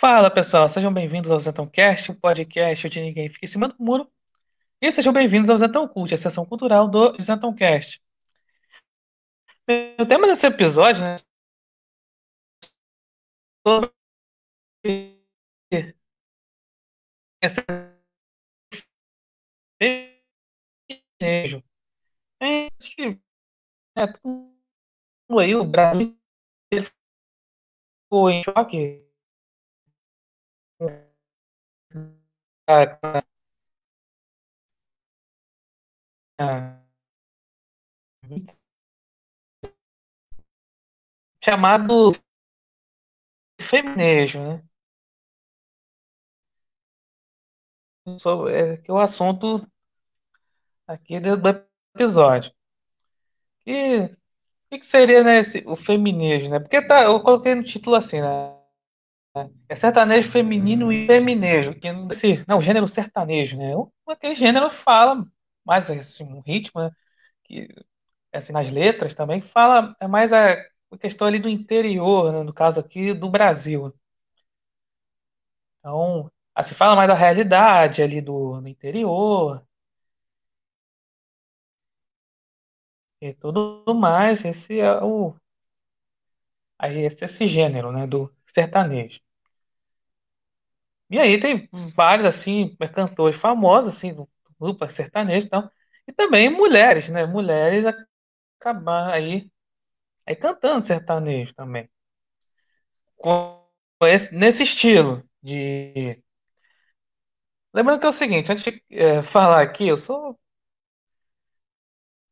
Fala pessoal, sejam bem-vindos ao ZetãoCast, o podcast onde ninguém fica em cima do muro. E sejam bem-vindos ao Zetão Cult, a sessão cultural do ZetãoCast. O tema desse episódio né, sobre esse acho que é, aí, o Brasil ficou em choque chamado feminejo, né? Sobre, é, que é o assunto aqui do episódio. E o que, que seria, né, esse, o feminejo, né? Porque tá, eu coloquei no título assim, né? É sertanejo feminino e feminejo, que esse, não, gênero sertanejo, né? Aquele gênero fala mais assim, um ritmo, né? Que assim, nas letras também fala é mais a, a questão ali do interior, né? no caso aqui do Brasil. Então, assim, fala mais da realidade ali do, do interior e tudo mais. Esse é o aí esse, esse gênero, né, do sertanejo. E aí tem vários, assim, cantores famosos, assim, do grupo sertanejo e tal. E também mulheres, né? Mulheres acabar aí, aí cantando sertanejo também. Com esse, nesse estilo de... Lembrando que é o seguinte, antes de é, falar aqui, eu sou...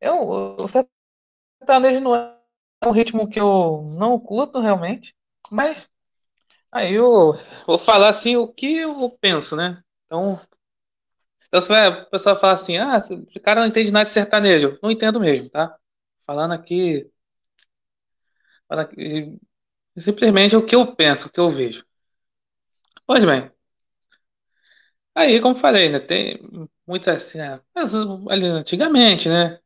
Eu, o sertanejo não é um ritmo que eu não curto realmente, mas aí eu vou falar assim o que eu penso, né? Então, então se o pessoal falar assim, ah, esse cara não entende nada de sertanejo. Não entendo mesmo, tá? Falando aqui, falando aqui simplesmente o que eu penso, o que eu vejo. Pois bem, aí como falei, né? Tem muitas assim, né, ali antigamente, né?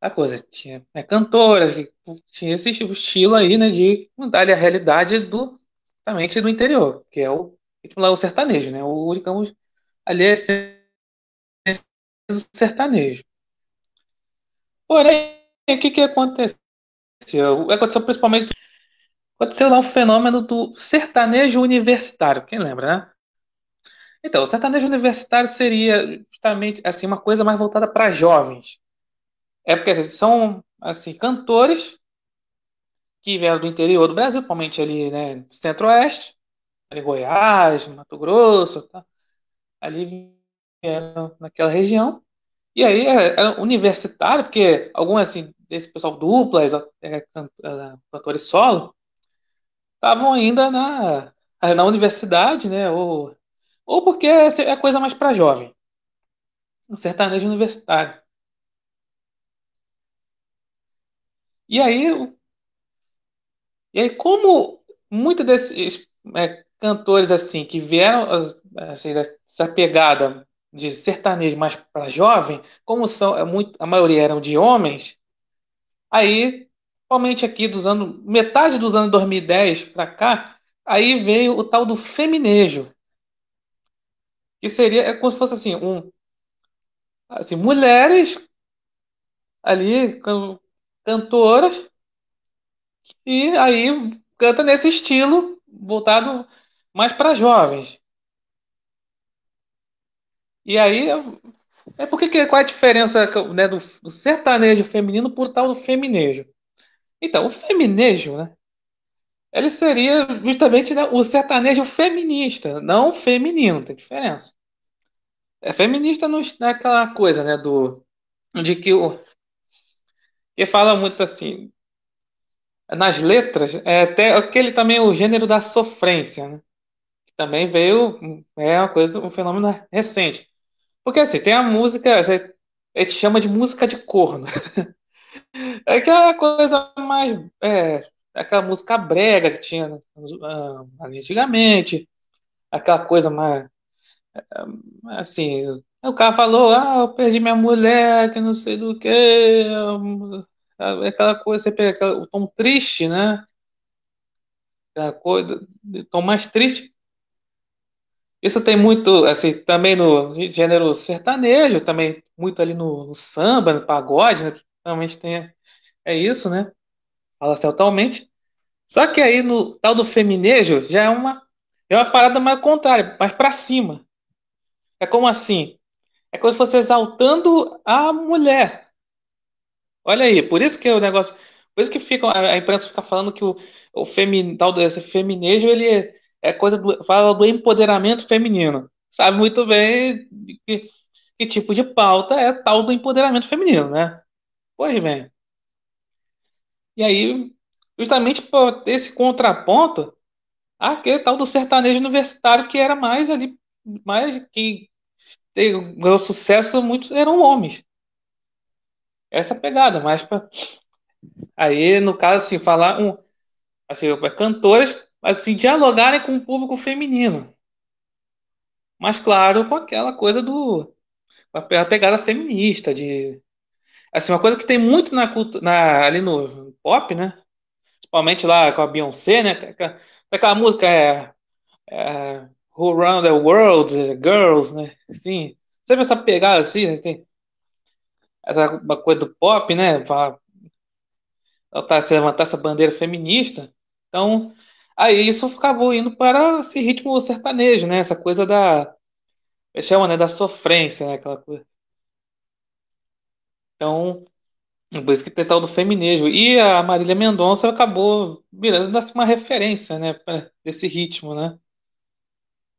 A coisa tinha né, cantoras que tinha esse estilo aí, né? De mudar a realidade do exatamente do interior, que é o, lá, o sertanejo, né? O, digamos, ali é sertanejo. Porém, o que que aconteceu? Aconteceu principalmente aconteceu lá um fenômeno do sertanejo universitário. Quem lembra, né? Então, o sertanejo universitário seria justamente assim uma coisa mais voltada para jovens. É porque assim, são assim cantores que vieram do interior do Brasil, principalmente ali, né, centro-oeste, ali Goiás, Mato Grosso, tá? ali vieram naquela região. E aí era universitário, porque alguns assim desse pessoal duplas, é, cantores solo, estavam ainda na, na universidade, né? Ou, ou porque é coisa mais para jovem. Um sertanejo universitário. E aí, e aí como muitos desses é, cantores assim que vieram assim, dessa pegada de sertanejo mais para jovem, como são é muito, a maioria eram de homens, aí Principalmente aqui dos anos, metade dos anos 2010 para cá, aí veio o tal do feminejo, que seria é como se fosse assim, um assim, mulheres ali cantoras e aí canta nesse estilo voltado mais para jovens. E aí é porque qual é a diferença né, do, do sertanejo feminino por tal do feminejo? Então, o feminejo, né? Ele seria justamente né, o sertanejo feminista, não feminino, tem diferença. É feminista não é aquela coisa, né, do de que o que fala muito assim nas letras, é até aquele também o gênero da sofrência, né? Que também veio é uma coisa, um fenômeno recente. Porque assim, tem a música, a gente chama de música de corno. É aquela coisa mais. É, aquela música brega que tinha né, antigamente. Aquela coisa mais. Assim. O cara falou, ah, eu perdi minha mulher, que não sei do que. Aquela coisa, você pega o tom triste, né? Aquela coisa, o tom mais triste. Isso tem muito, assim, também no gênero sertanejo, também muito ali no, no samba, no pagode, né? Realmente tem, é isso, né? Fala-se atualmente. Só que aí no tal do feminejo já é uma, é uma parada mais contrária, mais pra cima. É como assim? É como se fosse exaltando a mulher. Olha aí, por isso que o negócio. Por isso que fica, a, imprensa fica falando que o, o femi, tal desse feminejo ele é, coisa do, fala do empoderamento feminino. Sabe muito bem que, que tipo de pauta é tal do empoderamento feminino, né? Pois bem. E aí, justamente por esse contraponto, aquele tal do sertanejo universitário que era mais ali, mais que ganhou sucesso, muitos eram homens. Essa pegada, mais pra, aí no caso assim, falar um assim, cantores assim, dialogarem com o público feminino. Mas claro, com aquela coisa do a pegada feminista de assim, uma coisa que tem muito na, na ali no pop, né? Principalmente lá com a Beyoncé, né? Aquela aquela música é, é, Who Run the World, é, Girls, né? Assim, sempre essa pegada assim, né? Tem essa uma coisa do pop, né? Tá, se levantar essa bandeira feminista. Então, aí isso acabou indo para esse ritmo sertanejo, né? Essa coisa da, chama, né, da sofrência, né? Aquela coisa. Então, por isso que tem tal do feminejo. E a Marília Mendonça acabou virando assim, uma referência, né, pra esse ritmo, né?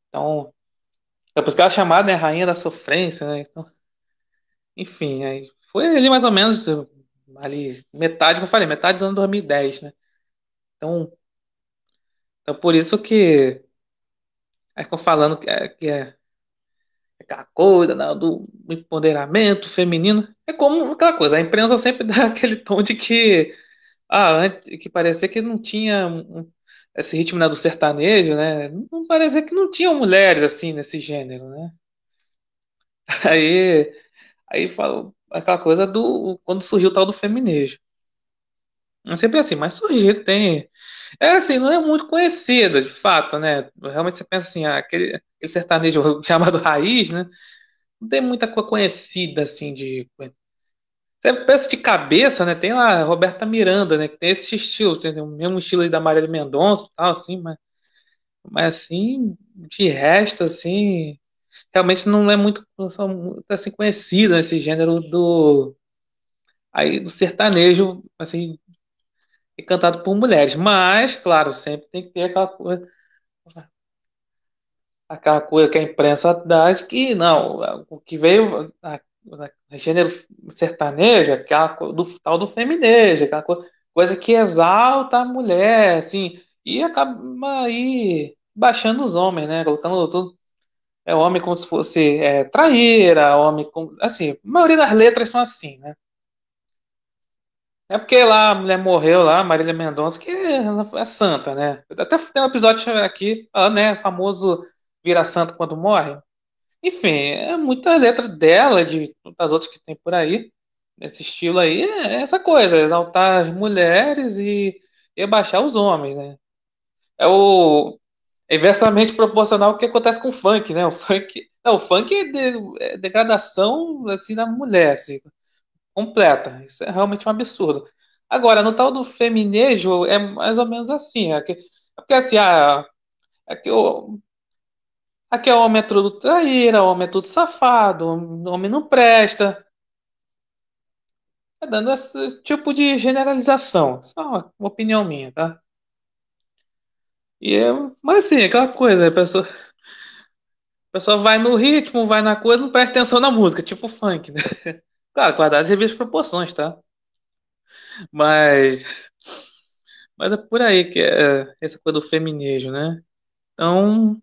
Então, é por isso que ela é chamada, né, Rainha da Sofrência, né? Então, enfim, aí foi ali mais ou menos ali metade, como eu falei, metade do ano 2010, né? Então, então por isso que é que eu falando que é, que é aquela coisa né, do empoderamento feminino. É como aquela coisa, a imprensa sempre dá aquele tom de que, ah, antes, que parecia que não tinha esse ritmo né, do sertanejo, né? Não parecia que não tinham mulheres assim nesse gênero, né? Aí, aí fala aquela coisa do quando surgiu o tal do feminejo. É sempre assim, mas surgiu, tem. É assim, não é muito conhecida, de fato, né? Realmente você pensa assim, ah, aquele, aquele sertanejo chamado raiz, né? Não tem muita coisa conhecida assim de. Você pensa de cabeça, né? Tem lá Roberta Miranda, né? Que tem esse estilo, tem o mesmo estilo da Marília Mendonça e tal, assim, mas, mas assim, de resto, assim, realmente não é muito, não são muito assim conhecida esse gênero do aí do sertanejo, assim, e cantado por mulheres. Mas, claro, sempre tem que ter aquela coisa, aquela coisa que a imprensa dá de que não, o que veio a, a gênero sertanejo, é aquela do tal do feminejo, aquela co- coisa que exalta a mulher, assim, e acaba aí baixando os homens, né? Colocando tudo é homem como se fosse é, traíra, homem como assim, a maioria das letras são assim, né? É porque lá a mulher morreu lá, Marília Mendonça, que ela é santa, né? Até tem um episódio aqui, né, famoso vira santo quando morre. Enfim, é muita letra dela, de das outras que tem por aí, nesse estilo aí, é essa coisa, exaltar as mulheres e, e abaixar os homens, né? É o é inversamente proporcional ao que acontece com o funk, né? O funk, não, o funk é, de- é degradação assim da mulher, assim, completa. Isso é realmente um absurdo. Agora, no tal do feminejo, é mais ou menos assim. É que, é porque assim, ah, é que o, aqui é o homem é tudo traíra, o homem é tudo safado, o homem não presta. É dando esse tipo de generalização. Só uma opinião minha, tá? E é, mas assim, aquela coisa, a pessoa, a pessoa vai no ritmo, vai na coisa, não presta atenção na música, tipo funk, né? Claro, guardar as proporções, tá? Mas, mas é por aí que é essa coisa do feminejo, né? Então,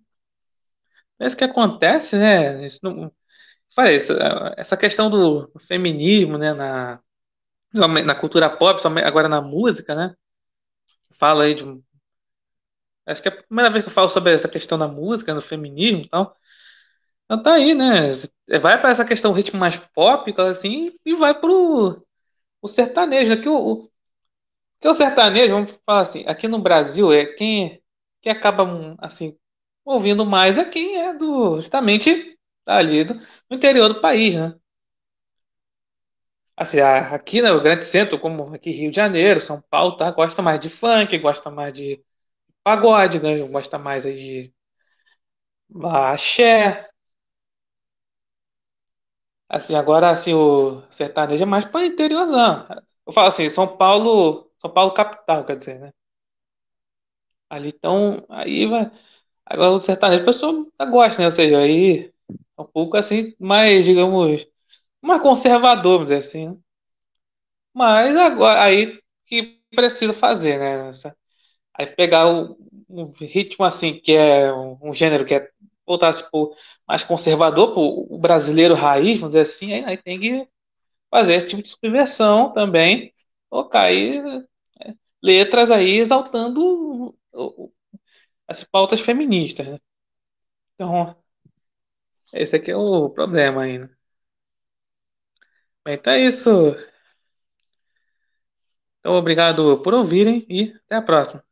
é isso que acontece, né? Isso não, falei, essa, essa questão do feminismo, né, na, na cultura pop, agora na música, né? Fala aí de acho que é a primeira vez que eu falo sobre essa questão da música, do feminismo e tal. Então tá aí, né? Vai para essa questão ritmo mais pop, tal assim, e vai pro o sertanejo, né? que o, o, que o sertanejo, vamos falar assim, aqui no Brasil é quem, quem acaba assim ouvindo mais é quem é do justamente ali do, do interior do país, né? Assim, aqui no grande centro, como aqui Rio de Janeiro, São Paulo, tá? Gosta mais de funk, gosta mais de pagode, né? Gosta mais aí de axé. Assim, agora assim, o sertanejo é mais para interiorzão. Eu falo assim, São Paulo, São Paulo capital, quer dizer, né? Ali então, aí vai. Agora o sertanejo, a pessoa gosta, né? Ou seja, aí é um pouco assim, mais, digamos, mais conservador, vamos dizer assim, né? Mas agora aí que precisa fazer, né? Essa- Aí pegar o- um ritmo assim, que é um, um gênero que é voltasse pro mais conservador, pro o brasileiro raiz, vamos dizer assim, aí, aí tem que fazer esse tipo de subversão também, colocar aí letras aí exaltando o- o- as pautas feministas, né? Então, esse aqui é o problema ainda. Bem, Então é isso. Então, obrigado por ouvirem e até a próxima.